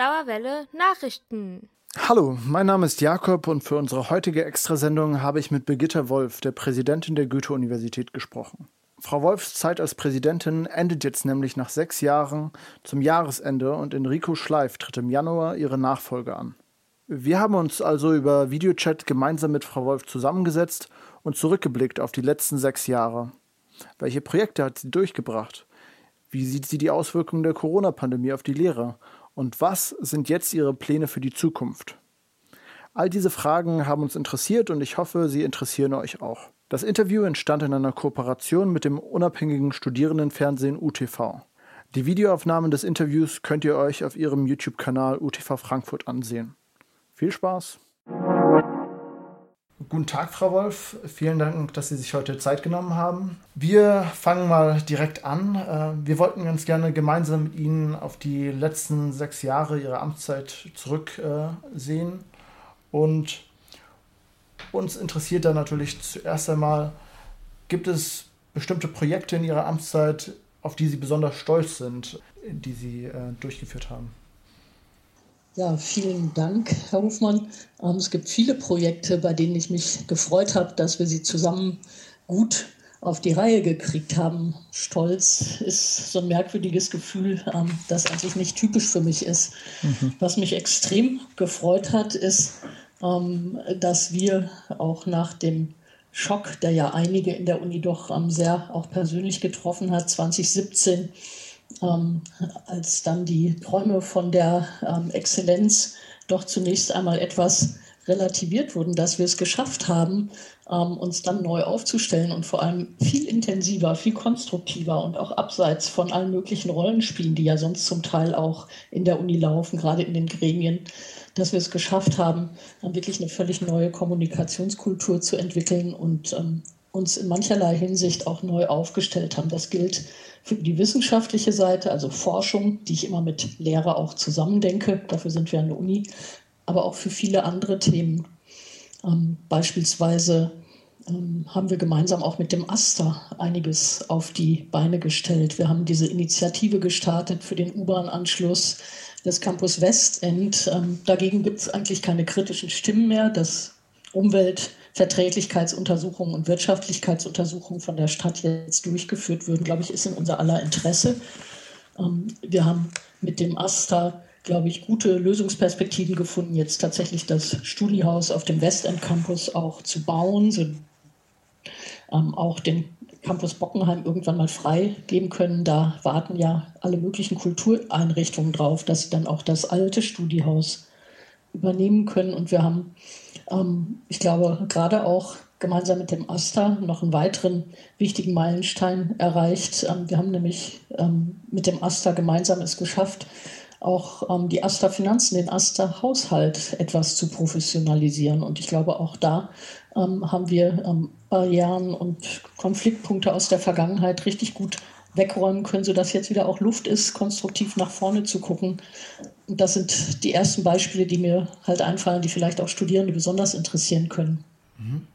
Dauerwelle Nachrichten. Hallo, mein Name ist Jakob und für unsere heutige Extrasendung habe ich mit Birgitta Wolf, der Präsidentin der Goethe-Universität, gesprochen. Frau Wolfs Zeit als Präsidentin endet jetzt nämlich nach sechs Jahren zum Jahresende und Enrico Schleif tritt im Januar ihre Nachfolge an. Wir haben uns also über Videochat gemeinsam mit Frau Wolf zusammengesetzt und zurückgeblickt auf die letzten sechs Jahre. Welche Projekte hat sie durchgebracht? Wie sieht sie die Auswirkungen der Corona-Pandemie auf die Lehre? Und was sind jetzt ihre Pläne für die Zukunft? All diese Fragen haben uns interessiert und ich hoffe, sie interessieren euch auch. Das Interview entstand in einer Kooperation mit dem unabhängigen Studierendenfernsehen UTV. Die Videoaufnahmen des Interviews könnt ihr euch auf ihrem YouTube-Kanal UTV Frankfurt ansehen. Viel Spaß! Guten Tag, Frau Wolf. Vielen Dank, dass Sie sich heute Zeit genommen haben. Wir fangen mal direkt an. Äh, wir wollten ganz gerne gemeinsam mit Ihnen auf die letzten sechs Jahre Ihrer Amtszeit zurücksehen. Und uns interessiert da natürlich zuerst einmal, gibt es bestimmte Projekte in Ihrer Amtszeit, auf die Sie besonders stolz sind, die Sie äh, durchgeführt haben? Ja, vielen Dank, Herr Hofmann. Ähm, es gibt viele Projekte, bei denen ich mich gefreut habe, dass wir sie zusammen gut auf die Reihe gekriegt haben. Stolz ist so ein merkwürdiges Gefühl, ähm, das eigentlich nicht typisch für mich ist. Mhm. Was mich extrem gefreut hat, ist, ähm, dass wir auch nach dem Schock, der ja einige in der Uni doch sehr auch persönlich getroffen hat, 2017, ähm, als dann die Träume von der Exzellenz doch zunächst einmal etwas relativiert wurden, dass wir es geschafft haben, uns dann neu aufzustellen und vor allem viel intensiver, viel konstruktiver und auch abseits von allen möglichen Rollenspielen, die ja sonst zum Teil auch in der Uni laufen, gerade in den Gremien, dass wir es geschafft haben, dann wirklich eine völlig neue Kommunikationskultur zu entwickeln und ähm, uns in mancherlei Hinsicht auch neu aufgestellt haben. Das gilt für die wissenschaftliche Seite, also Forschung, die ich immer mit Lehrer auch zusammendenke. Dafür sind wir an der Uni, aber auch für viele andere Themen. Ähm, beispielsweise ähm, haben wir gemeinsam auch mit dem AStA einiges auf die Beine gestellt. Wir haben diese Initiative gestartet für den U-Bahn-Anschluss des Campus Westend. Ähm, dagegen gibt es eigentlich keine kritischen Stimmen mehr, dass Umweltverträglichkeitsuntersuchungen und Wirtschaftlichkeitsuntersuchungen von der Stadt jetzt durchgeführt würden, glaube ich, ist in unser aller Interesse. Ähm, wir haben mit dem AStA, glaube ich, gute Lösungsperspektiven gefunden, jetzt tatsächlich das Studiehaus auf dem Westend Campus auch zu bauen, so, ähm, auch den Campus Bockenheim irgendwann mal freigeben können. Da warten ja alle möglichen Kultureinrichtungen drauf, dass sie dann auch das alte Studiehaus übernehmen können. Und wir haben, ähm, ich glaube, gerade auch gemeinsam mit dem AStA noch einen weiteren wichtigen Meilenstein erreicht. Ähm, wir haben nämlich ähm, mit dem AStA gemeinsam es geschafft, auch ähm, die AStA-Finanzen, den AStA-Haushalt etwas zu professionalisieren. Und ich glaube, auch da ähm, haben wir ähm, Barrieren und Konfliktpunkte aus der Vergangenheit richtig gut wegräumen können, sodass jetzt wieder auch Luft ist, konstruktiv nach vorne zu gucken. Und das sind die ersten Beispiele, die mir halt einfallen, die vielleicht auch Studierende besonders interessieren können. Mhm.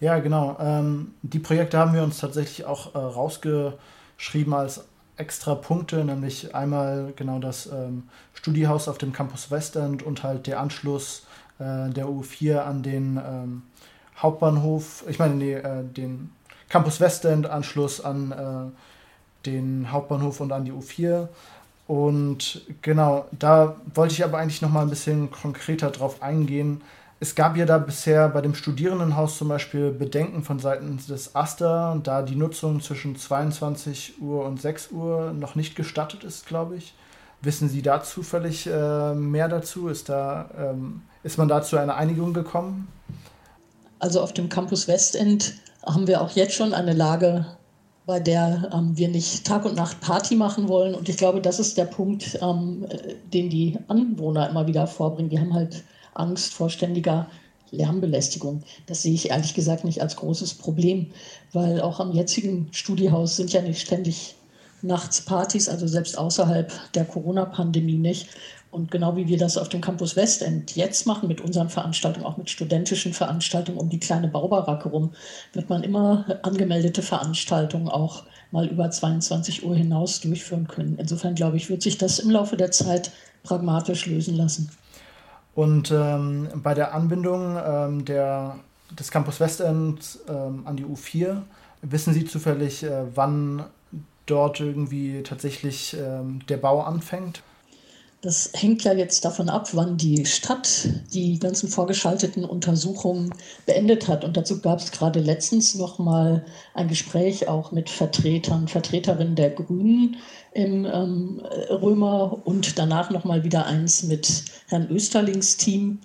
Ja, genau. Ähm, die Projekte haben wir uns tatsächlich auch äh, rausgeschrieben als extra Punkte, nämlich einmal genau das ähm, Studiehaus auf dem Campus Westend und halt der Anschluss äh, der U4 an den ähm, Hauptbahnhof, ich meine nee, äh, den Campus Westend, Anschluss an äh, den Hauptbahnhof und an die U4. Und genau, da wollte ich aber eigentlich noch mal ein bisschen konkreter drauf eingehen, es gab ja da bisher bei dem Studierendenhaus zum Beispiel Bedenken von Seiten des AStA, da die Nutzung zwischen 22 Uhr und 6 Uhr noch nicht gestattet ist, glaube ich. Wissen Sie da zufällig äh, mehr dazu? Ist, da, ähm, ist man da zu einer Einigung gekommen? Also auf dem Campus Westend haben wir auch jetzt schon eine Lage, bei der ähm, wir nicht Tag und Nacht Party machen wollen. Und ich glaube, das ist der Punkt, ähm, den die Anwohner immer wieder vorbringen. Die haben halt Angst vor ständiger Lärmbelästigung. Das sehe ich ehrlich gesagt nicht als großes Problem, weil auch am jetzigen Studiehaus sind ja nicht ständig nachts Partys, also selbst außerhalb der Corona-Pandemie nicht. Und genau wie wir das auf dem Campus Westend jetzt machen, mit unseren Veranstaltungen, auch mit studentischen Veranstaltungen um die kleine Baubaracke rum, wird man immer angemeldete Veranstaltungen auch mal über 22 Uhr hinaus durchführen können. Insofern glaube ich, wird sich das im Laufe der Zeit pragmatisch lösen lassen. Und ähm, bei der Anbindung ähm, der, des Campus Westend ähm, an die U4, wissen Sie zufällig, äh, wann dort irgendwie tatsächlich ähm, der Bau anfängt? Das hängt ja jetzt davon ab, wann die Stadt die ganzen vorgeschalteten Untersuchungen beendet hat. Und dazu gab es gerade letztens noch mal ein Gespräch auch mit Vertretern, Vertreterinnen der Grünen im ähm, Römer und danach noch mal wieder eins mit Herrn Österlings Team.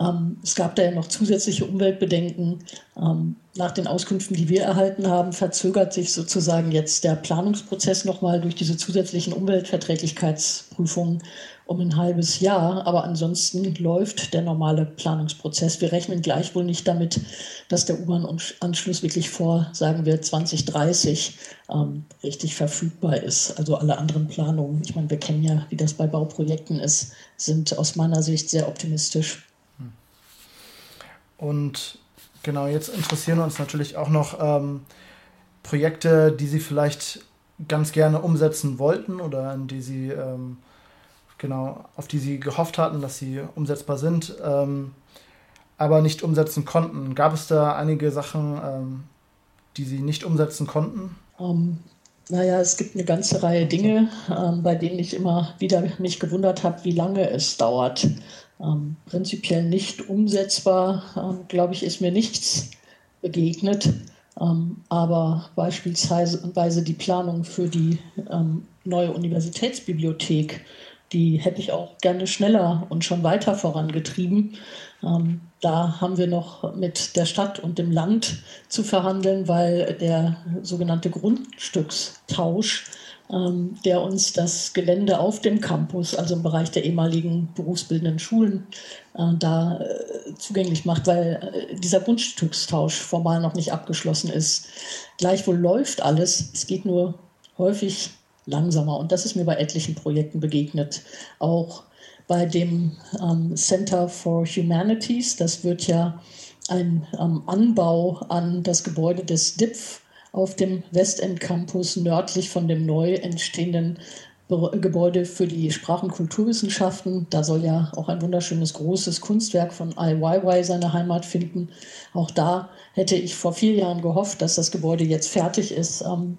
Ähm, es gab da ja noch zusätzliche Umweltbedenken. Ähm, nach den Auskünften, die wir erhalten haben, verzögert sich sozusagen jetzt der Planungsprozess nochmal durch diese zusätzlichen Umweltverträglichkeitsprüfungen um ein halbes Jahr. Aber ansonsten läuft der normale Planungsprozess. Wir rechnen gleichwohl nicht damit, dass der U-Bahn-Anschluss wirklich vor, sagen wir, 2030 ähm, richtig verfügbar ist. Also alle anderen Planungen, ich meine, wir kennen ja, wie das bei Bauprojekten ist, sind aus meiner Sicht sehr optimistisch. Und genau, jetzt interessieren uns natürlich auch noch ähm, Projekte, die Sie vielleicht ganz gerne umsetzen wollten oder in die Sie ähm, genau, auf die Sie gehofft hatten, dass sie umsetzbar sind, ähm, aber nicht umsetzen konnten. Gab es da einige Sachen, ähm, die Sie nicht umsetzen konnten? Um, ähm, naja, es gibt eine ganze Reihe Dinge, ähm, bei denen ich immer wieder mich gewundert habe, wie lange es dauert ähm, prinzipiell nicht umsetzbar, ähm, glaube ich, ist mir nichts begegnet. Ähm, aber beispielsweise die Planung für die ähm, neue Universitätsbibliothek, die hätte ich auch gerne schneller und schon weiter vorangetrieben. Ähm, da haben wir noch mit der Stadt und dem Land zu verhandeln, weil der sogenannte Grundstückstausch der uns das Gelände auf dem Campus, also im Bereich der ehemaligen berufsbildenden Schulen, äh, da äh, zugänglich macht, weil äh, dieser Grundstückstausch formal noch nicht abgeschlossen ist. Gleichwohl läuft alles, es geht nur häufig langsamer und das ist mir bei etlichen Projekten begegnet. Auch bei dem ähm, Center for Humanities, das wird ja ein ähm, Anbau an das Gebäude des DIPF auf dem Westend Campus nördlich von dem neu entstehenden Gebäude für die Sprach- und Kulturwissenschaften. Da soll ja auch ein wunderschönes großes Kunstwerk von IYY seine Heimat finden. Auch da hätte ich vor vier Jahren gehofft, dass das Gebäude jetzt fertig ist. Ähm,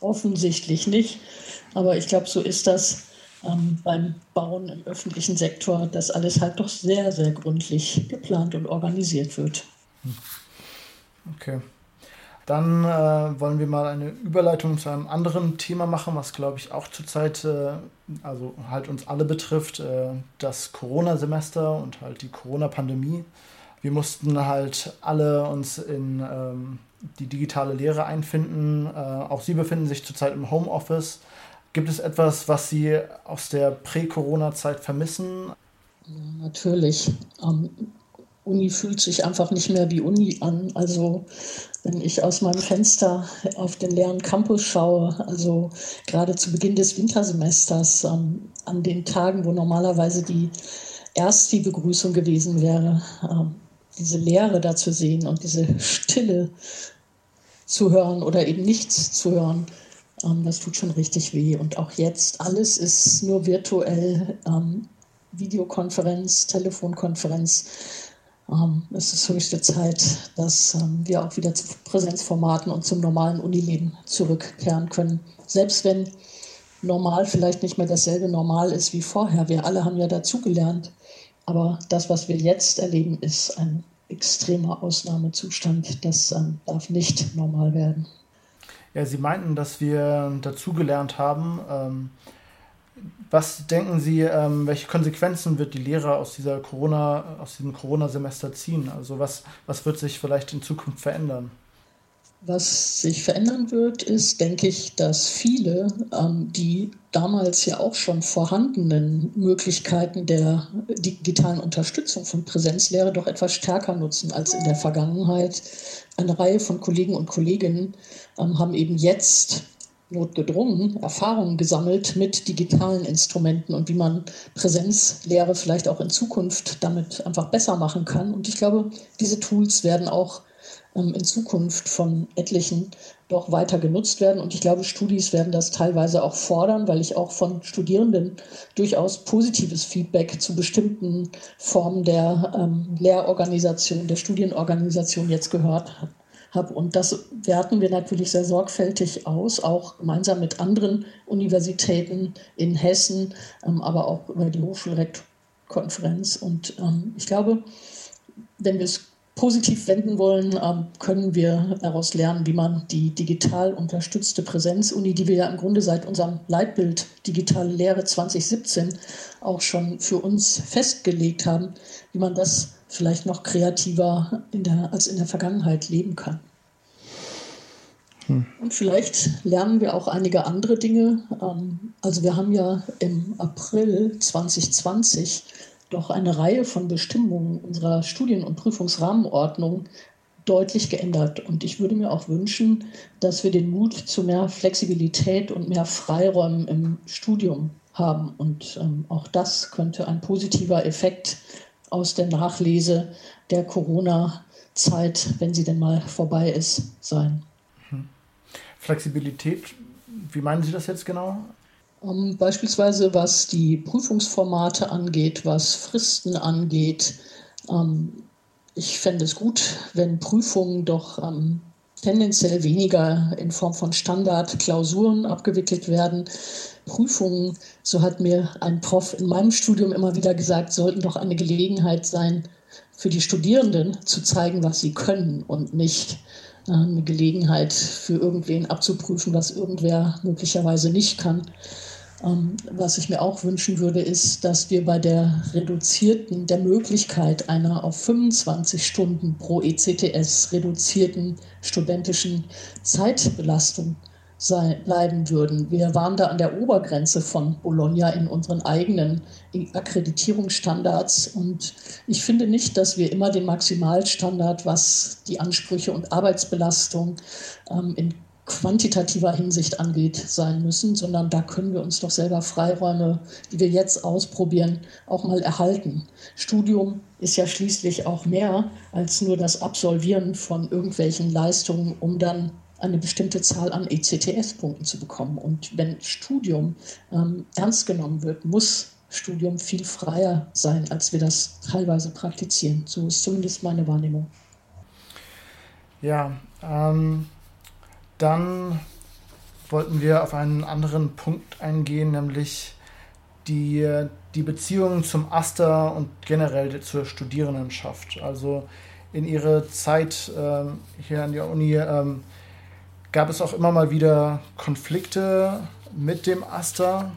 offensichtlich nicht. Aber ich glaube, so ist das ähm, beim Bauen im öffentlichen Sektor, dass alles halt doch sehr, sehr gründlich geplant und organisiert wird. Okay. Dann äh, wollen wir mal eine Überleitung zu einem anderen Thema machen, was glaube ich auch zurzeit, äh, also halt uns alle betrifft, äh, das Corona-Semester und halt die Corona-Pandemie. Wir mussten halt alle uns in ähm, die digitale Lehre einfinden. Äh, auch Sie befinden sich zurzeit im Homeoffice. Gibt es etwas, was Sie aus der Prä-Corona-Zeit vermissen? Natürlich. Ähm, Uni fühlt sich einfach nicht mehr wie Uni an. Also wenn ich aus meinem Fenster auf den leeren Campus schaue, also gerade zu Beginn des Wintersemesters, ähm, an den Tagen, wo normalerweise die erste Begrüßung gewesen wäre, ähm, diese Leere da zu sehen und diese Stille zu hören oder eben nichts zu hören, ähm, das tut schon richtig weh. Und auch jetzt, alles ist nur virtuell, ähm, Videokonferenz, Telefonkonferenz. Ähm, es ist höchste Zeit, dass ähm, wir auch wieder zu Präsenzformaten und zum normalen Unileben zurückkehren können. Selbst wenn normal vielleicht nicht mehr dasselbe Normal ist wie vorher. Wir alle haben ja dazugelernt. Aber das, was wir jetzt erleben, ist ein extremer Ausnahmezustand. Das ähm, darf nicht normal werden. Ja, Sie meinten, dass wir dazugelernt haben. Ähm, was denken Sie, ähm, welche Konsequenzen wird die Lehre aus dieser Corona, aus diesem Corona-Semester ziehen? Also was, was wird sich vielleicht in Zukunft verändern? Was sich verändern wird, ist, denke ich, dass viele ähm, die damals ja auch schon vorhandenen Möglichkeiten der digitalen Unterstützung von Präsenzlehre doch etwas stärker nutzen als in der Vergangenheit. Eine Reihe von Kollegen und Kolleginnen ähm, haben eben jetzt notgedrungen Erfahrungen gesammelt mit digitalen Instrumenten und wie man Präsenzlehre vielleicht auch in Zukunft damit einfach besser machen kann. Und ich glaube, diese Tools werden auch ähm, in Zukunft von etlichen doch weiter genutzt werden. Und ich glaube, Studis werden das teilweise auch fordern, weil ich auch von Studierenden durchaus positives Feedback zu bestimmten Formen der ähm, Lehrorganisation, der Studienorganisation jetzt gehört habe. Und das werten wir natürlich sehr sorgfältig aus, auch gemeinsam mit anderen Universitäten in Hessen, ähm, aber auch über die Hochschulrektorkonferenz. Und ähm, ich glaube, wenn wir es positiv wenden wollen, ähm, können wir daraus lernen, wie man die digital unterstützte Präsenzuni, die wir ja im Grunde seit unserem Leitbild Digitale Lehre 2017 auch schon für uns festgelegt haben, wie man das vielleicht noch kreativer in der, als in der Vergangenheit leben kann. Hm. Und vielleicht lernen wir auch einige andere Dinge. Ähm, also wir haben ja im April 2020 doch eine Reihe von Bestimmungen unserer Studien- und Prüfungsrahmenordnung deutlich geändert. Und ich würde mir auch wünschen, dass wir den Mut zu mehr Flexibilität und mehr Freiräumen im Studium haben. Und ähm, auch das könnte ein positiver Effekt aus der Nachlese der Corona-Zeit, wenn sie denn mal vorbei ist, sein. Hm. Flexibilität, wie meinen Sie das jetzt genau? Beispielsweise was die Prüfungsformate angeht, was Fristen angeht. Ähm, ich fände es gut, wenn Prüfungen doch ähm, tendenziell weniger in Form von Standardklausuren abgewickelt werden. Prüfungen, so hat mir ein Prof in meinem Studium immer wieder gesagt, sollten doch eine Gelegenheit sein, für die Studierenden zu zeigen, was sie können und nicht äh, eine Gelegenheit für irgendwen abzuprüfen, was irgendwer möglicherweise nicht kann. Ähm, was ich mir auch wünschen würde, ist, dass wir bei der reduzierten, der Möglichkeit einer auf 25 Stunden pro ECTS reduzierten studentischen Zeitbelastung sei, bleiben würden. Wir waren da an der Obergrenze von Bologna in unseren eigenen Akkreditierungsstandards und ich finde nicht, dass wir immer den Maximalstandard, was die Ansprüche und Arbeitsbelastung ähm, in quantitativer Hinsicht angeht, sein müssen, sondern da können wir uns doch selber Freiräume, die wir jetzt ausprobieren, auch mal erhalten. Studium ist ja schließlich auch mehr als nur das Absolvieren von irgendwelchen Leistungen, um dann eine bestimmte Zahl an ECTS-Punkten zu bekommen. Und wenn Studium ähm, ernst genommen wird, muss Studium viel freier sein, als wir das teilweise praktizieren. So ist zumindest meine Wahrnehmung. Ja, ähm, dann wollten wir auf einen anderen Punkt eingehen, nämlich die, die Beziehung zum Aster und generell zur Studierendenschaft. Also in ihrer Zeit ähm, hier an der Uni ähm, gab es auch immer mal wieder Konflikte mit dem Aster.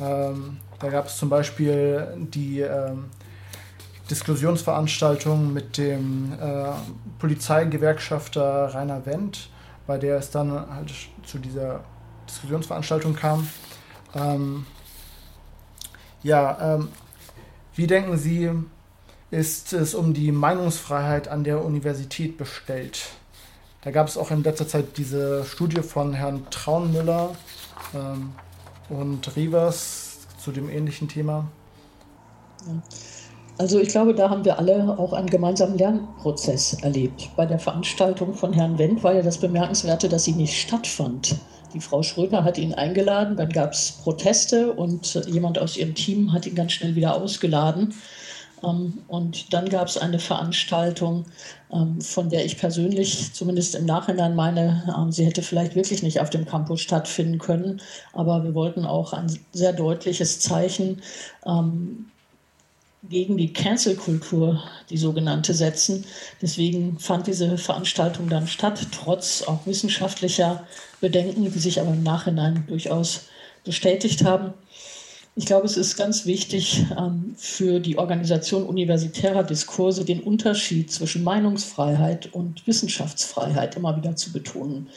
Ähm, da gab es zum Beispiel die ähm, Diskussionsveranstaltung mit dem äh, Polizeigewerkschafter Rainer Wendt bei der es dann halt zu dieser Diskussionsveranstaltung kam. Ähm, ja, ähm, wie denken Sie, ist es um die Meinungsfreiheit an der Universität bestellt? Da gab es auch in letzter Zeit diese Studie von Herrn Traunmüller ähm, und Rivers zu dem ähnlichen Thema. Also ich glaube, da haben wir alle auch einen gemeinsamen Lernprozess erlebt. Bei der Veranstaltung von Herrn Wendt war ja das Bemerkenswerte, dass sie nicht stattfand. Die Frau Schröder hat ihn eingeladen, dann gab es Proteste und jemand aus ihrem Team hat ihn ganz schnell wieder ausgeladen. Ähm, und dann gab es eine Veranstaltung, ähm, von der ich persönlich zumindest im Nachhinein meine, ähm, sie hätte vielleicht wirklich nicht auf dem Campus stattfinden können. Aber wir wollten auch ein sehr deutliches Zeichen gegen die Cancel-Kultur, die sogenannte, setzen. Deswegen fand diese Veranstaltung dann statt, trotz auch wissenschaftlicher Bedenken, die sich aber im Nachhinein durchaus bestätigt haben. Ich glaube, es ist ganz wichtig ähm, für die Organisation universitärer Diskurse den Unterschied zwischen Meinungsfreiheit und Wissenschaftsfreiheit immer wieder zu betonen.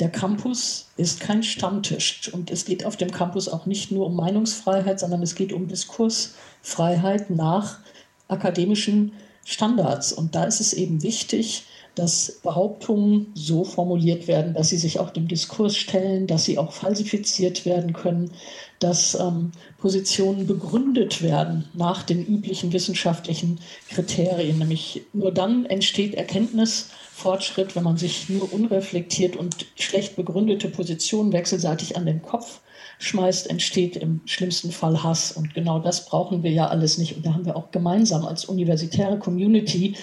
Der Campus ist kein Stammtisch und es geht auf dem Campus auch nicht nur um Meinungsfreiheit, sondern es geht um Diskursfreiheit nach akademischen Standards. Und da ist es eben wichtig, dass Behauptungen so formuliert werden, dass sie sich auch dem Diskurs stellen, dass sie auch falsifiziert werden können, dass ähm, Positionen begründet werden nach den üblichen wissenschaftlichen Kriterien. Nämlich nur dann entsteht Erkenntnisfortschritt, wenn man sich nur unreflektiert und schlecht begründete Positionen wechselseitig an den Kopf schmeißt, entsteht im schlimmsten Fall Hass. Und genau das brauchen wir ja alles nicht. Und da haben wir auch gemeinsam als universitäre Community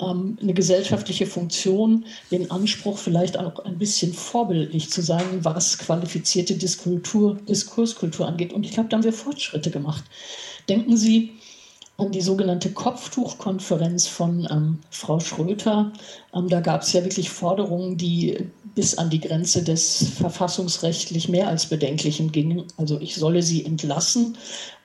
ähm, eine gesellschaftliche Funktion, den Anspruch, vielleicht auch ein bisschen vorbildlich zu sein, was qualifizierte Diskultur, Diskurskultur angeht. Und ich glaube, da haben wir Fortschritte gemacht. Denken Sie, die sogenannte Kopftuchkonferenz von ähm, Frau Schröter. Ähm, da gab es ja wirklich Forderungen, die bis an die Grenze des verfassungsrechtlich mehr als Bedenklichen gingen. Also ich solle sie entlassen.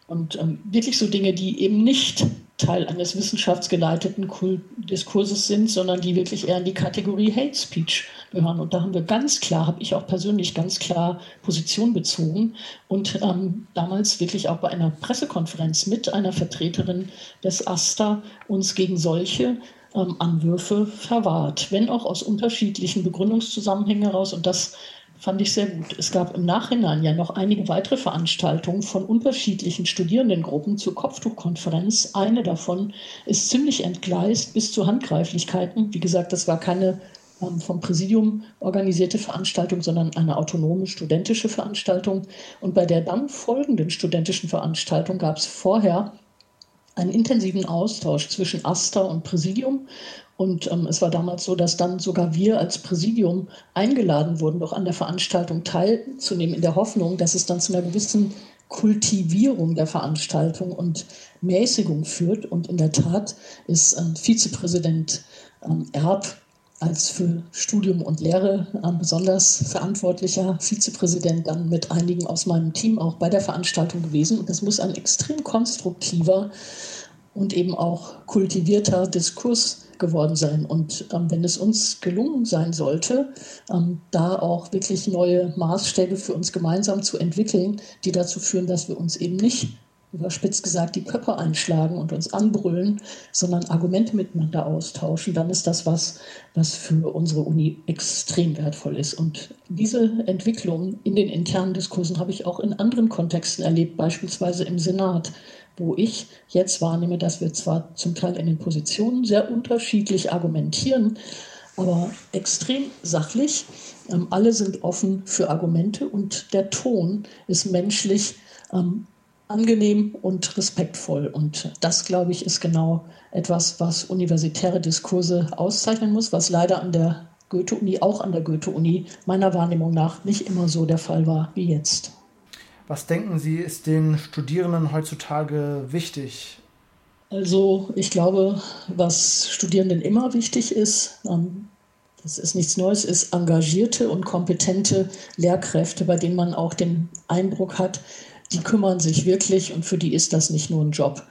Und ähm, wirklich so Dinge, die eben nicht Teil eines wissenschaftsgeleiteten Diskurses sind, sondern die wirklich eher in die Kategorie Hate Speech gehören. Und da haben wir ganz klar, habe ich auch persönlich ganz klar Position bezogen und ähm, damals wirklich auch bei einer Pressekonferenz mit einer Vertreterin des AStA uns gegen solche ähm, Anwürfe verwahrt, wenn auch aus unterschiedlichen Begründungszusammenhängen heraus. Und das fand ich sehr gut. Es gab im Nachhinein ja noch einige weitere Veranstaltungen von unterschiedlichen Studierendengruppen zur Kopftuchkonferenz. Eine davon ist ziemlich entgleist bis zu Handgreiflichkeiten. Wie gesagt, das war keine vom Präsidium organisierte Veranstaltung, sondern eine autonome studentische Veranstaltung. Und bei der dann folgenden studentischen Veranstaltung gab es vorher einen intensiven Austausch zwischen AStA und Präsidium und ähm, es war damals so, dass dann sogar wir als Präsidium eingeladen wurden, doch an der Veranstaltung teilzunehmen, in der Hoffnung, dass es dann zu einer gewissen Kultivierung der Veranstaltung und Mäßigung führt. Und in der Tat ist ähm, Vizepräsident ähm, Erb als für Studium und Lehre ähm, besonders verantwortlicher Vizepräsident dann mit einigen aus meinem Team auch bei der Veranstaltung gewesen. Und das muss ein extrem konstruktiver und eben auch kultivierter Diskurs geworden sein. Und ähm, wenn es uns gelungen sein sollte, ähm, da auch wirklich neue Maßstäbe für uns gemeinsam zu entwickeln, die dazu führen, dass wir uns eben nicht überspitzt gesagt, die Köpfe einschlagen und uns anbrüllen, sondern Argumente miteinander austauschen, dann ist das was, was für unsere Uni extrem wertvoll ist. Und diese Entwicklung in den internen Diskursen habe ich auch in anderen Kontexten erlebt, beispielsweise im Senat wo ich jetzt wahrnehme, dass wir zwar zum Teil in den Positionen sehr unterschiedlich argumentieren, aber extrem sachlich. Ähm, alle sind offen für Argumente und der Ton ist menschlich ähm, angenehm und respektvoll. Und das, glaube ich, ist genau etwas, was universitäre Diskurse auszeichnen muss, was leider an der Goethe-Uni, auch an der Goethe-Uni, meiner Wahrnehmung nach nicht immer so der Fall war wie jetzt. Was denken Sie, ist den Studierenden heutzutage wichtig? Also ich glaube, was Studierenden immer wichtig ist, ähm, das ist nichts Neues, ist engagierte und kompetente Lehrkräfte, bei denen man auch den Eindruck hat, die kümmern sich wirklich und für die ist das nicht nur ein Job.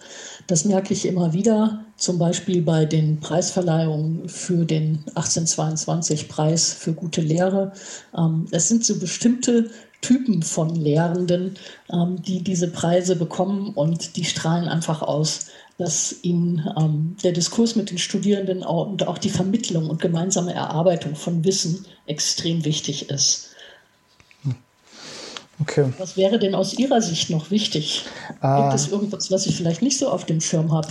Das merke ich immer wieder, zum Beispiel bei den Preisverleihungen für den 1822-Preis für gute Lehre. Ähm, es sind so bestimmte Typen von Lehrenden, ähm, die diese Preise bekommen und die strahlen einfach aus, dass ihnen ähm, der Diskurs mit den Studierenden und auch die Vermittlung und gemeinsame Erarbeitung von Wissen extrem wichtig ist. Okay. Was wäre denn aus Ihrer Sicht noch wichtig? Äh, Gibt es irgendwas, was ich vielleicht nicht so auf dem Schirm habe?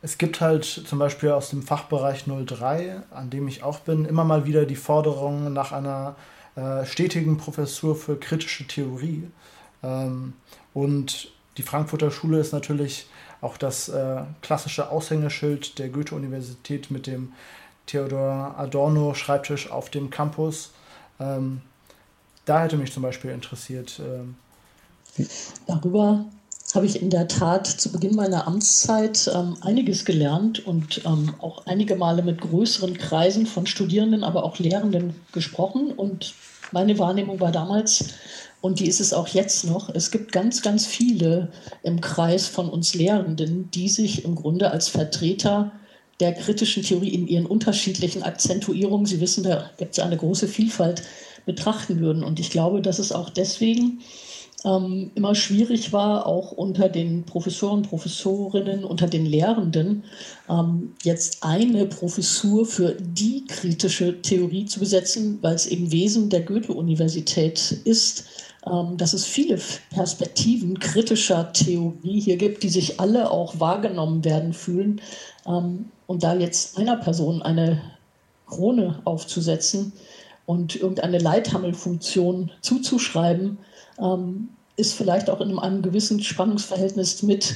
Es gibt halt zum Beispiel aus dem Fachbereich 03, an dem ich auch bin, immer mal wieder die Forderung nach einer äh, stetigen Professur für kritische Theorie. Ähm, und die Frankfurter Schule ist natürlich auch das äh, klassische Aushängeschild der Goethe-Universität mit dem Theodor Adorno-Schreibtisch auf dem Campus. Ähm, da hätte mich zum Beispiel interessiert. Ähm, Darüber habe ich in der Tat zu Beginn meiner Amtszeit ähm, einiges gelernt und ähm, auch einige Male mit größeren Kreisen von Studierenden, aber auch Lehrenden gesprochen. Und meine Wahrnehmung war damals, und die ist es auch jetzt noch, es gibt ganz, ganz viele im Kreis von uns Lehrenden, die sich im Grunde als Vertreter der kritischen Theorie in ihren unterschiedlichen Akzentuierungen, Sie wissen, da gibt es eine große Vielfalt, betrachten würden. Und ich glaube, dass es auch deswegen ähm, immer schwierig war, auch unter den Professoren, Professorinnen, unter den Lehrenden, ähm, jetzt eine Professur für die kritische Theorie zu besetzen, weil es eben Wesen der Goethe-Universität ist, ähm, dass es viele Perspektiven kritischer Theorie hier gibt, die sich alle auch wahrgenommen werden fühlen. Ähm, und da jetzt einer Person eine Krone aufzusetzen und irgendeine Leithammelfunktion zuzuschreiben, ähm, ist vielleicht auch in einem gewissen Spannungsverhältnis mit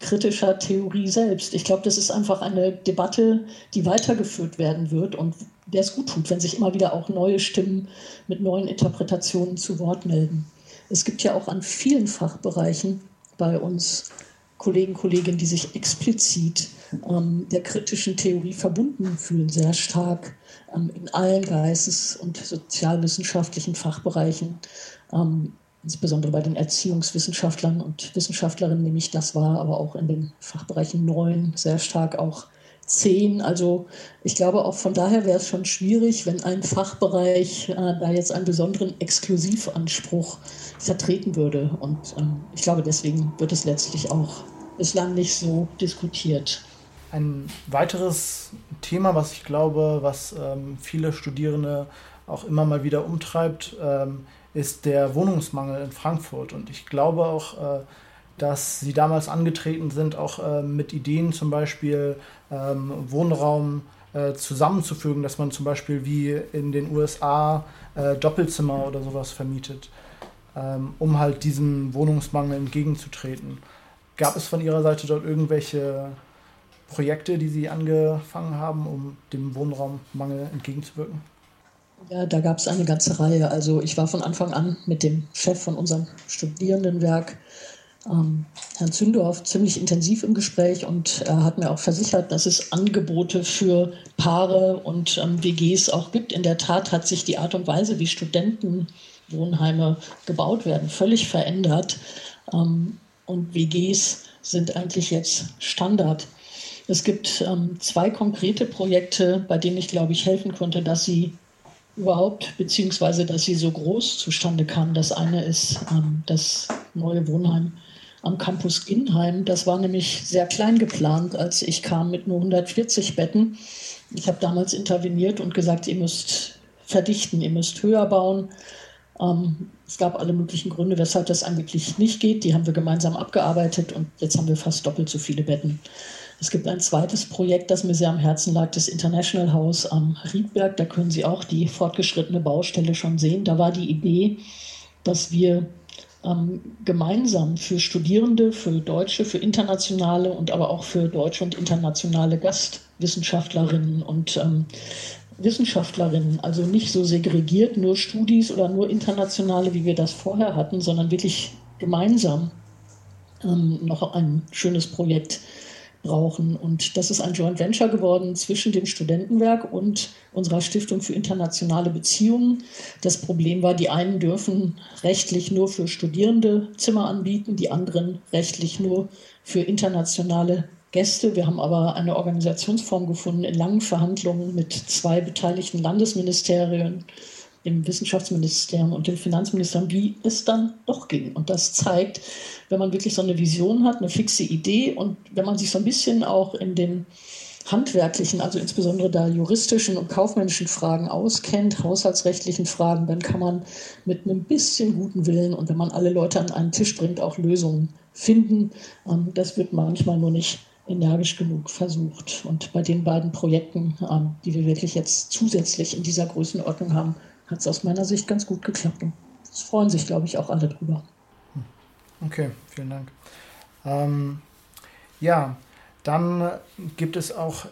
kritischer Theorie selbst. Ich glaube, das ist einfach eine Debatte, die weitergeführt werden wird und der es gut tut, wenn sich immer wieder auch neue Stimmen mit neuen Interpretationen zu Wort melden. Es gibt ja auch an vielen Fachbereichen bei uns Kollegen, Kolleginnen, die sich explizit ähm, der kritischen Theorie verbunden fühlen, sehr stark ähm, in allen geistes- und sozialwissenschaftlichen Fachbereichen. Ähm, insbesondere bei den Erziehungswissenschaftlern und Wissenschaftlerinnen nehme ich das wahr, aber auch in den Fachbereichen 9 sehr stark auch 10. Also ich glaube auch von daher wäre es schon schwierig, wenn ein Fachbereich äh, da jetzt einen besonderen Exklusivanspruch vertreten würde. Und ähm, ich glaube, deswegen wird es letztlich auch bislang nicht so diskutiert. Ein weiteres Thema, was ich glaube, was ähm, viele Studierende auch immer mal wieder umtreibt, ähm, ist der Wohnungsmangel in Frankfurt. Und ich glaube auch, äh, dass sie damals angetreten sind, auch äh, mit Ideen zum Beispiel ähm, Wohnraum äh, zusammenzufügen, dass man zum Beispiel wie in den USA äh, Doppelzimmer oder sowas vermietet, ähm, um halt diesem Wohnungsmangel entgegenzutreten. Gab es von Ihrer Seite dort irgendwelche Projekte, die Sie angefangen haben, um dem Wohnraummangel entgegenzuwirken? Ja, da gab es eine ganze Reihe. Also ich war von Anfang an mit dem Chef von unserem Studierendenwerk, ähm, Herrn Zündorf, ziemlich intensiv im Gespräch und er hat mir auch versichert, dass es Angebote für Paare und ähm, WGs auch gibt. In der Tat hat sich die Art und Weise, wie Studentenwohnheime gebaut werden, völlig verändert. Ähm, und WGs sind eigentlich jetzt Standard. Es gibt ähm, zwei konkrete Projekte, bei denen ich glaube ich helfen konnte, dass sie überhaupt, beziehungsweise dass sie so groß zustande kam. Das eine ist ähm, das neue Wohnheim am Campus Ginheim. Das war nämlich sehr klein geplant, als ich kam mit nur 140 Betten. Ich habe damals interveniert und gesagt, ihr müsst verdichten, ihr müsst höher bauen. Ähm, es gab alle möglichen Gründe, weshalb das angeblich nicht geht. Die haben wir gemeinsam abgearbeitet und jetzt haben wir fast doppelt so viele Betten. Es gibt ein zweites Projekt, das mir sehr am Herzen lag, das International House am Riedberg. Da können Sie auch die fortgeschrittene Baustelle schon sehen. Da war die Idee, dass wir ähm, gemeinsam für Studierende, für Deutsche, für internationale und aber auch für deutsche und internationale Gastwissenschaftlerinnen und ähm, Wissenschaftlerinnen, also nicht so segregiert, nur Studis oder nur internationale, wie wir das vorher hatten, sondern wirklich gemeinsam ähm, noch ein schönes Projekt brauchen. Und das ist ein Joint Venture geworden zwischen dem Studentenwerk und unserer Stiftung für internationale Beziehungen. Das Problem war, die einen dürfen rechtlich nur für Studierende Zimmer anbieten, die anderen rechtlich nur für internationale Gäste. Wir haben aber eine Organisationsform gefunden in langen Verhandlungen mit zwei beteiligten Landesministerien im Wissenschaftsministerium und dem Finanzministerium, wie es dann doch ging. Und das zeigt, wenn man wirklich so eine Vision hat, eine fixe Idee und wenn man sich so ein bisschen auch in den handwerklichen, also insbesondere da juristischen und kaufmännischen Fragen auskennt, haushaltsrechtlichen Fragen, dann kann man mit einem bisschen guten Willen und wenn man alle Leute an einen Tisch bringt, auch Lösungen finden. Ähm, das wird manchmal nur nicht energisch genug versucht. Und bei den beiden Projekten, ähm, die wir wirklich jetzt zusätzlich in dieser Größenordnung haben, hat es aus meiner Sicht ganz gut geklappt. Und es freuen sich, glaube ich, auch alle drüber. Okay, vielen Dank. Ähm, ja, dann gibt es auch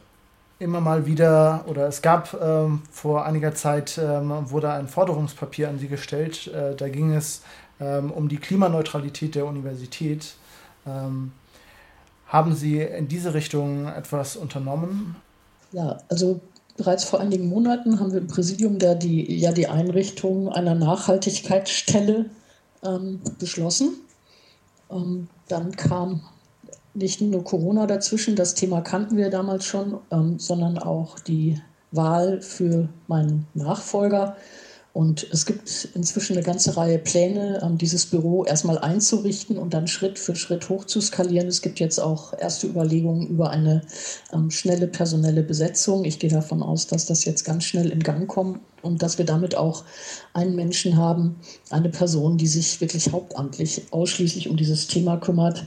immer mal wieder, oder es gab ähm, vor einiger Zeit, ähm, wurde ein Forderungspapier an Sie gestellt. Äh, da ging es ähm, um die Klimaneutralität der Universität. Ähm, haben Sie in diese Richtung etwas unternommen? Ja, also Bereits vor einigen Monaten haben wir im Präsidium da die, ja die Einrichtung einer Nachhaltigkeitsstelle ähm, beschlossen. Ähm, dann kam nicht nur Corona dazwischen, das Thema kannten wir damals schon, ähm, sondern auch die Wahl für meinen Nachfolger. Und es gibt inzwischen eine ganze Reihe Pläne, ähm, dieses Büro erstmal einzurichten und dann Schritt für Schritt hochzuskalieren. Es gibt jetzt auch erste Überlegungen über eine ähm, schnelle personelle Besetzung. Ich gehe davon aus, dass das jetzt ganz schnell in Gang kommt und dass wir damit auch einen Menschen haben, eine Person, die sich wirklich hauptamtlich ausschließlich um dieses Thema kümmert.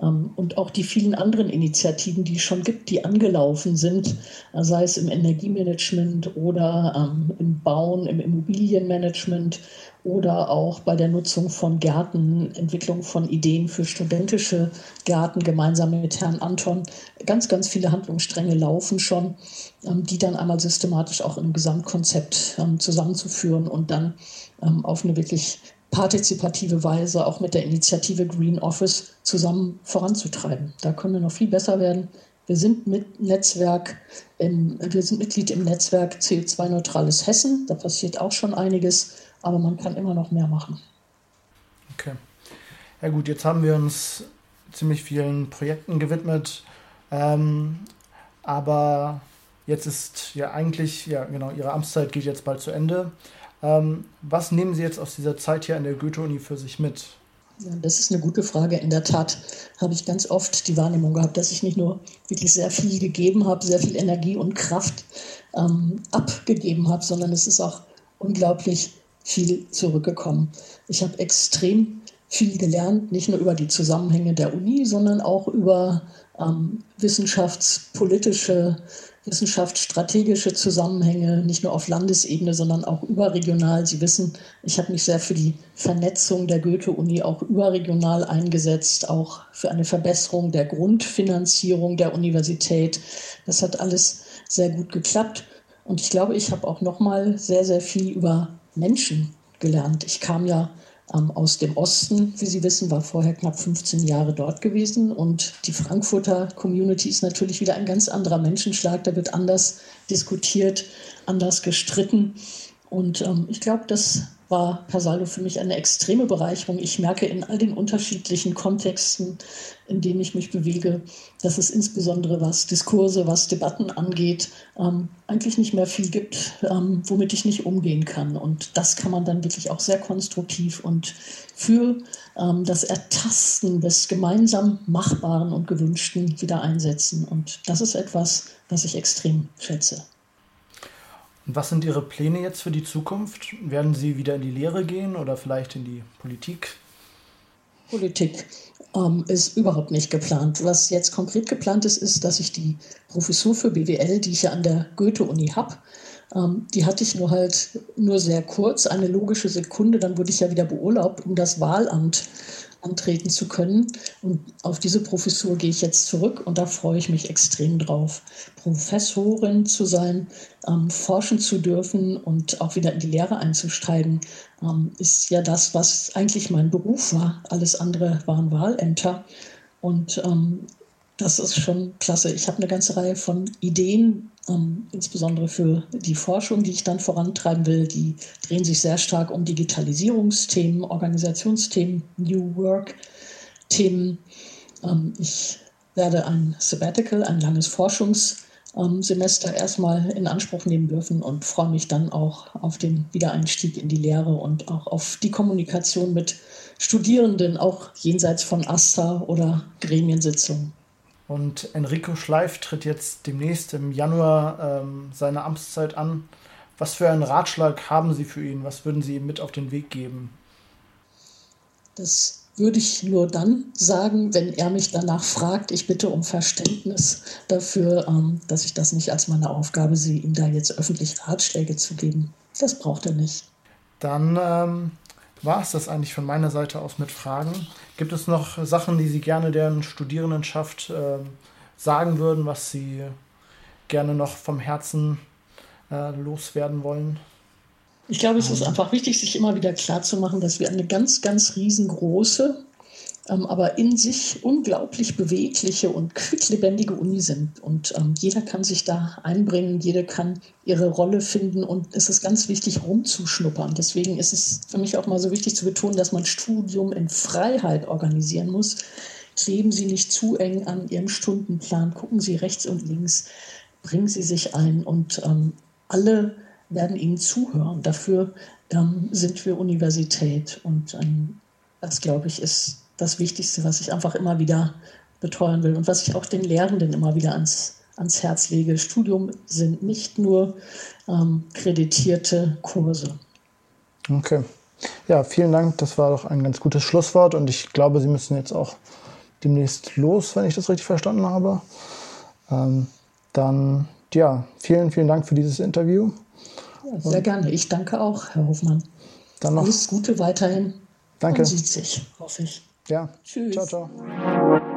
Ähm, und auch die vielen anderen Initiativen, die es schon gibt, die angelaufen sind, äh, sei es im Energiemanagement oder ähm, im Bauen, im Immobilienmanagement oder auch bei der Nutzung von Gärten, Entwicklung von Ideen für studentische Gärten gemeinsam mit Herrn Anton. Ganz, ganz viele Handlungsstränge laufen schon, ähm, die dann einmal systematisch auch im Gesamtkonzept zusammenzuführen und dann auf eine wirklich partizipative Weise auch mit der Initiative Green Office zusammen voranzutreiben. Da können wir noch viel besser werden. Wir sind mit Netzwerk, im, wir sind Mitglied im Netzwerk CO2-neutrales Hessen. Da passiert auch schon einiges aber man kann immer noch mehr machen. Okay. Ja gut, jetzt haben wir uns ziemlich vielen Projekten gewidmet, ähm, aber jetzt ist ja eigentlich, ja genau, Ihre Amtszeit geht jetzt bald zu Ende. Ähm, was nehmen Sie jetzt aus dieser Zeit hier an der Goethe-Uni für sich mit? Ja, das ist eine gute Frage. In der Tat habe ich ganz oft die Wahrnehmung gehabt, dass ich nicht nur wirklich sehr viel gegeben habe, sehr viel Energie und Kraft ähm, abgegeben habe, sondern es ist auch unglaublich viel zurückgekommen. Ich habe extrem viel gelernt, nicht nur über die Zusammenhänge der Uni, sondern auch über ähm, wissenschaftspolitische, wissenschaftsstrategische Zusammenhänge, nicht nur auf Landesebene, sondern auch überregional. Sie wissen, ich habe mich sehr für die Vernetzung der Goethe-Uni auch überregional eingesetzt, auch für eine Verbesserung der Grundfinanzierung der Universität. Das hat alles sehr gut geklappt. Und ich glaube, ich habe auch noch mal sehr, sehr viel über Menschen gelernt. Ich kam ja aus dem Osten, wie Sie wissen, war vorher knapp 15 Jahre dort gewesen. Und die Frankfurter Community ist natürlich wieder ein ganz anderer Menschenschlag. Da wird anders diskutiert, anders gestritten. Und ähm, ich glaube, das war per Saldo für mich eine extreme Bereicherung. Ich merke in all den unterschiedlichen Kontexten, in denen ich mich bewege, dass es insbesondere was Diskurse, was Debatten angeht, ähm, eigentlich nicht mehr viel gibt, ähm, womit ich nicht umgehen kann. Und das kann man dann wirklich auch sehr konstruktiv und für ähm, das Ertasten des gemeinsam Machbaren und Gewünschten wieder einsetzen. Und das ist etwas, was ich extrem schätze. Und was sind Ihre Pläne jetzt für die Zukunft? Werden Sie wieder in die Lehre gehen oder vielleicht in die Politik? Politik ähm, ist überhaupt nicht geplant. Was jetzt konkret geplant ist, ist, dass ich die Professur für BWL, die ich ja an der Goethe-Uni habe, ähm, die hatte ich nur halt nur sehr kurz, eine logische Sekunde, dann wurde ich ja wieder beurlaubt, um das Wahlamt antreten zu können. Und auf diese Professur gehe ich jetzt zurück und da freue ich mich extrem drauf. Professorin zu sein, ähm, forschen zu dürfen und auch wieder in die Lehre einzusteigen, ähm, ist ja das, was eigentlich mein Beruf war. Alles andere waren Wahlämter. Und ähm, das ist schon klasse. Ich habe eine ganze Reihe von Ideen, ähm, insbesondere für die Forschung, die ich dann vorantreiben will. Die drehen sich sehr stark um Digitalisierungsthemen, Organisationsthemen, New Work-Themen. Ähm, ich werde ein Sabbatical, ein langes Forschungssemester erstmal in Anspruch nehmen dürfen und freue mich dann auch auf den Wiedereinstieg in die Lehre und auch auf die Kommunikation mit Studierenden, auch jenseits von AStA oder Gremiensitzungen. Und Enrico Schleif tritt jetzt demnächst im Januar ähm, seine Amtszeit an. Was für einen Ratschlag haben Sie für ihn? Was würden Sie ihm mit auf den Weg geben? Das würde ich nur dann sagen, wenn er mich danach fragt. Ich bitte um Verständnis dafür, ähm, dass ich das nicht als meine Aufgabe sehe, ihm da jetzt öffentlich Ratschläge zu geben. Das braucht er nicht. Dann ähm, war es das eigentlich von meiner Seite aus mit Fragen. Gibt es noch Sachen, die Sie gerne deren Studierendenschaft äh, sagen würden, was Sie gerne noch vom Herzen äh, loswerden wollen? Ich glaube, es ist einfach wichtig, sich immer wieder klarzumachen, dass wir eine ganz, ganz riesengroße ähm, aber in sich unglaublich bewegliche und quicklebendige Uni sind. Und ähm, jeder kann sich da einbringen, jede kann ihre Rolle finden und es ist ganz wichtig, rumzuschnuppern. Deswegen ist es für mich auch mal so wichtig zu betonen, dass man Studium in Freiheit organisieren muss. Kleben Sie nicht zu eng an Ihrem Stundenplan, gucken Sie rechts und links, bringen Sie sich ein und ähm, alle werden Ihnen zuhören. Dafür ähm, sind wir Universität. Und ähm, das, glaube ich, ist das Wichtigste, was ich einfach immer wieder beteuern will und was ich auch den Lehrenden immer wieder ans, ans Herz lege. Studium sind nicht nur ähm, kreditierte Kurse. Okay. Ja, vielen Dank. Das war doch ein ganz gutes Schlusswort und ich glaube, Sie müssen jetzt auch demnächst los, wenn ich das richtig verstanden habe. Ähm, dann, ja, vielen, vielen Dank für dieses Interview. Ja, sehr und gerne. Ich danke auch, Herr Hofmann. Dann noch. Alles Gute weiterhin. Danke. Man sieht sich, hoffe ich. Ja. Tschüss. Ciao, ciao.